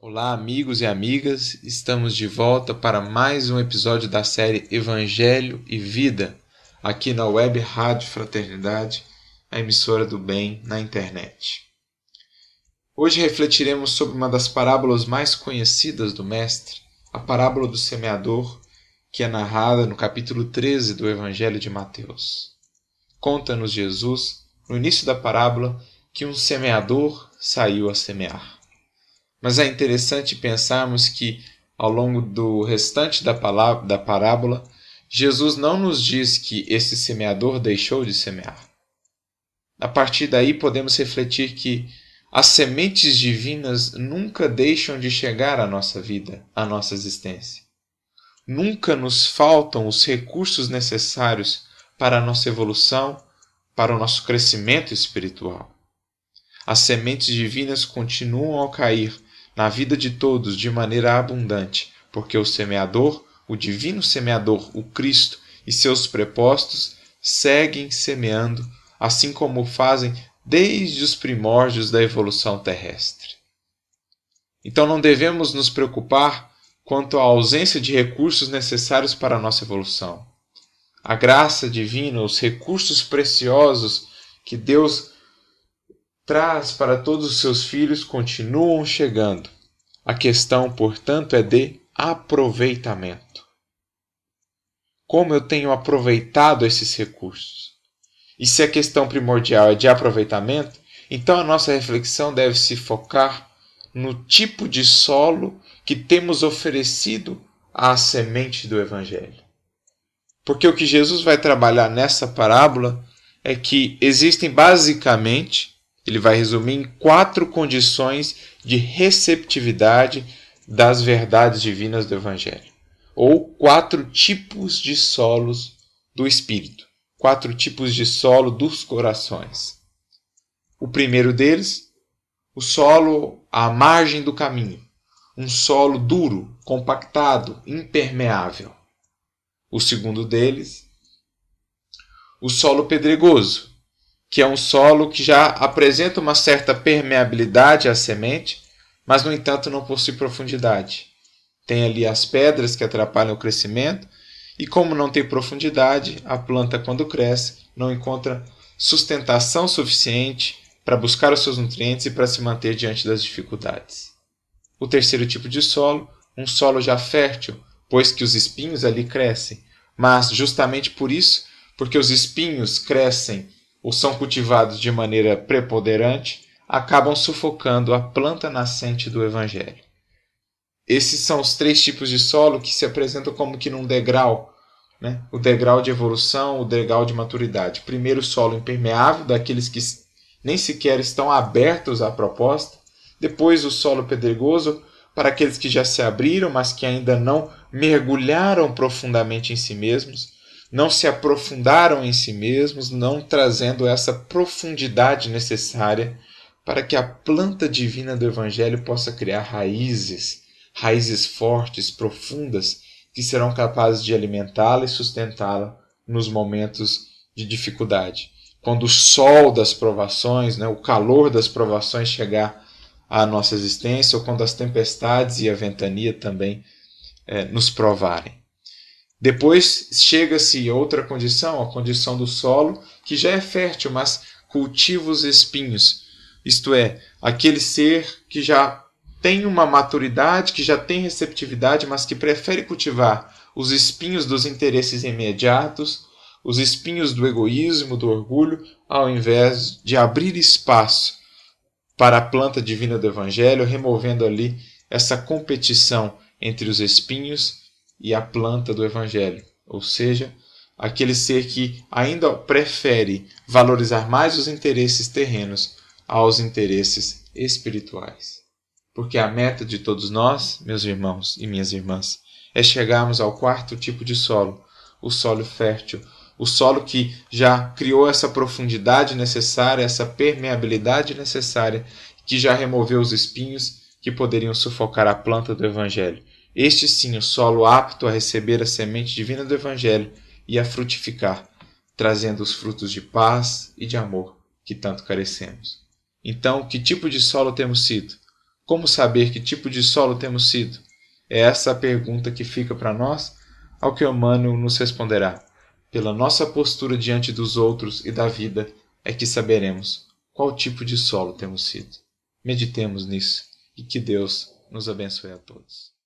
Olá, amigos e amigas, estamos de volta para mais um episódio da série Evangelho e Vida, aqui na Web Rádio Fraternidade, a emissora do bem na internet. Hoje refletiremos sobre uma das parábolas mais conhecidas do Mestre, a parábola do semeador, que é narrada no capítulo 13 do Evangelho de Mateus. Conta-nos Jesus, no início da parábola, que um semeador saiu a semear. Mas é interessante pensarmos que, ao longo do restante da, palavra, da parábola, Jesus não nos diz que esse semeador deixou de semear. A partir daí, podemos refletir que as sementes divinas nunca deixam de chegar à nossa vida, à nossa existência. Nunca nos faltam os recursos necessários para a nossa evolução, para o nosso crescimento espiritual. As sementes divinas continuam a cair na vida de todos de maneira abundante, porque o semeador, o divino semeador, o Cristo e seus prepostos seguem semeando, assim como fazem desde os primórdios da evolução terrestre. Então não devemos nos preocupar quanto à ausência de recursos necessários para a nossa evolução. A graça divina, os recursos preciosos que Deus traz para todos os seus filhos continuam chegando. A questão, portanto, é de aproveitamento. Como eu tenho aproveitado esses recursos? E se a questão primordial é de aproveitamento, então a nossa reflexão deve se focar no tipo de solo que temos oferecido à semente do Evangelho. Porque o que Jesus vai trabalhar nessa parábola é que existem basicamente ele vai resumir em quatro condições de receptividade das verdades divinas do Evangelho, ou quatro tipos de solos do Espírito, quatro tipos de solo dos corações. O primeiro deles, o solo à margem do caminho, um solo duro, compactado, impermeável. O segundo deles, o solo pedregoso, que é um solo que já apresenta uma certa permeabilidade à semente, mas no entanto não possui profundidade. Tem ali as pedras que atrapalham o crescimento, e como não tem profundidade, a planta, quando cresce, não encontra sustentação suficiente para buscar os seus nutrientes e para se manter diante das dificuldades. O terceiro tipo de solo, um solo já fértil, pois que os espinhos ali crescem, mas justamente por isso, porque os espinhos crescem ou são cultivados de maneira preponderante, acabam sufocando a planta nascente do Evangelho. Esses são os três tipos de solo que se apresentam como que num degrau, né? o degrau de evolução, o degrau de maturidade. Primeiro, o solo impermeável, daqueles que nem sequer estão abertos à proposta. Depois, o solo pedregoso, para aqueles que já se abriram, mas que ainda não mergulharam profundamente em si mesmos não se aprofundaram em si mesmos, não trazendo essa profundidade necessária para que a planta divina do Evangelho possa criar raízes, raízes fortes, profundas, que serão capazes de alimentá-la e sustentá-la nos momentos de dificuldade. Quando o sol das provações, né, o calor das provações chegar à nossa existência, ou quando as tempestades e a ventania também é, nos provarem. Depois chega-se outra condição, a condição do solo, que já é fértil, mas cultiva os espinhos. Isto é, aquele ser que já tem uma maturidade, que já tem receptividade, mas que prefere cultivar os espinhos dos interesses imediatos, os espinhos do egoísmo, do orgulho, ao invés de abrir espaço para a planta divina do Evangelho, removendo ali essa competição entre os espinhos e a planta do Evangelho, ou seja, aquele ser que ainda prefere valorizar mais os interesses terrenos aos interesses espirituais. Porque a meta de todos nós, meus irmãos e minhas irmãs, é chegarmos ao quarto tipo de solo, o solo fértil, o solo que já criou essa profundidade necessária, essa permeabilidade necessária, que já removeu os espinhos que poderiam sufocar a planta do Evangelho este sim, o solo apto a receber a semente divina do Evangelho e a frutificar, trazendo os frutos de paz e de amor que tanto carecemos. Então, que tipo de solo temos sido? Como saber que tipo de solo temos sido? É essa a pergunta que fica para nós, ao que Emmanuel nos responderá. Pela nossa postura diante dos outros e da vida é que saberemos qual tipo de solo temos sido. Meditemos nisso e que Deus nos abençoe a todos.